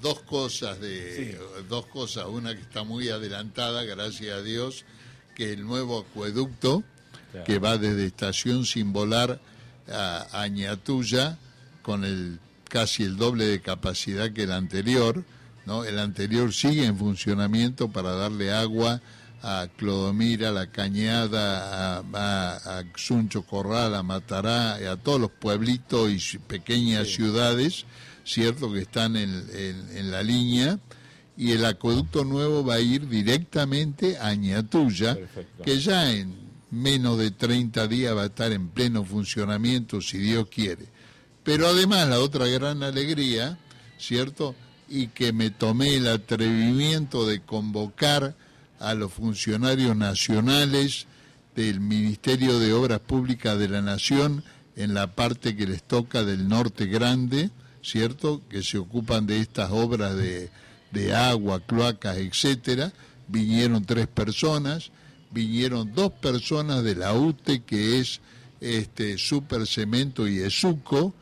dos cosas de dos cosas, una que está muy adelantada, gracias a Dios, que el nuevo acueducto que va desde Estación Sin Volar a Añatuya con el casi el doble de capacidad que el anterior, ¿no? El anterior sigue en funcionamiento para darle agua a Clodomira, a La Cañada, a, a, Xuncho Corral, a Matará, a todos los pueblitos y pequeñas ciudades, cierto, que están en, en, la línea. Y el acueducto nuevo va a ir directamente a Ñatuya, que ya en menos de 30 días va a estar en pleno funcionamiento, si Dios quiere. Pero además la otra gran alegría, ¿cierto? Y que me tomé el atrevimiento de convocar a los funcionarios nacionales del Ministerio de Obras Públicas de la Nación en la parte que les toca del norte grande, ¿cierto? Que se ocupan de estas obras de, de agua, cloacas, etcétera. Vinieron tres personas, vinieron dos personas de la UTE, que es este Super Cemento y Esuco,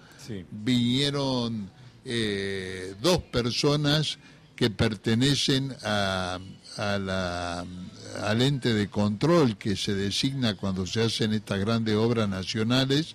vinieron eh, dos personas que pertenecen a, a la, al ente de control que se designa cuando se hacen estas grandes obras nacionales,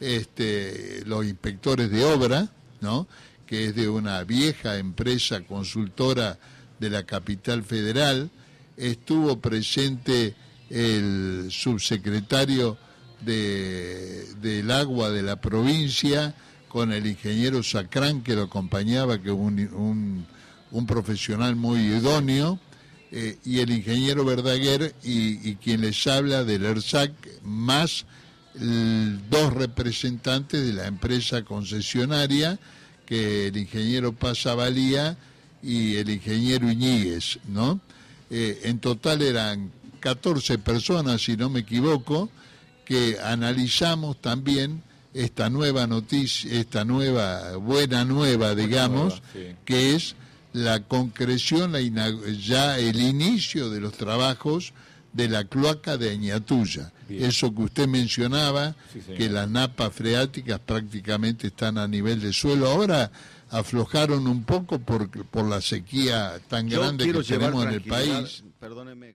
este, los inspectores de obra, ¿no? que es de una vieja empresa consultora de la capital federal, estuvo presente el subsecretario de, del agua de la provincia con el ingeniero Sacrán que lo acompañaba, que es un, un profesional muy idóneo, eh, y el ingeniero Verdaguer y, quien les habla del ERSAC, más dos representantes de la empresa concesionaria, que el ingeniero Pasavalía y el ingeniero Iñiguez, ¿no? Eh, en total eran 14 personas, si no me equivoco, que analizamos también esta nueva noticia, esta nueva, buena nueva, digamos, que es la concreción, ya el inicio de los trabajos de la cloaca de Añatuya. Eso que usted mencionaba, que las napas freáticas prácticamente están a nivel de suelo. Ahora aflojaron un poco por, por la sequía tan grande que tenemos en el país. Perdóneme.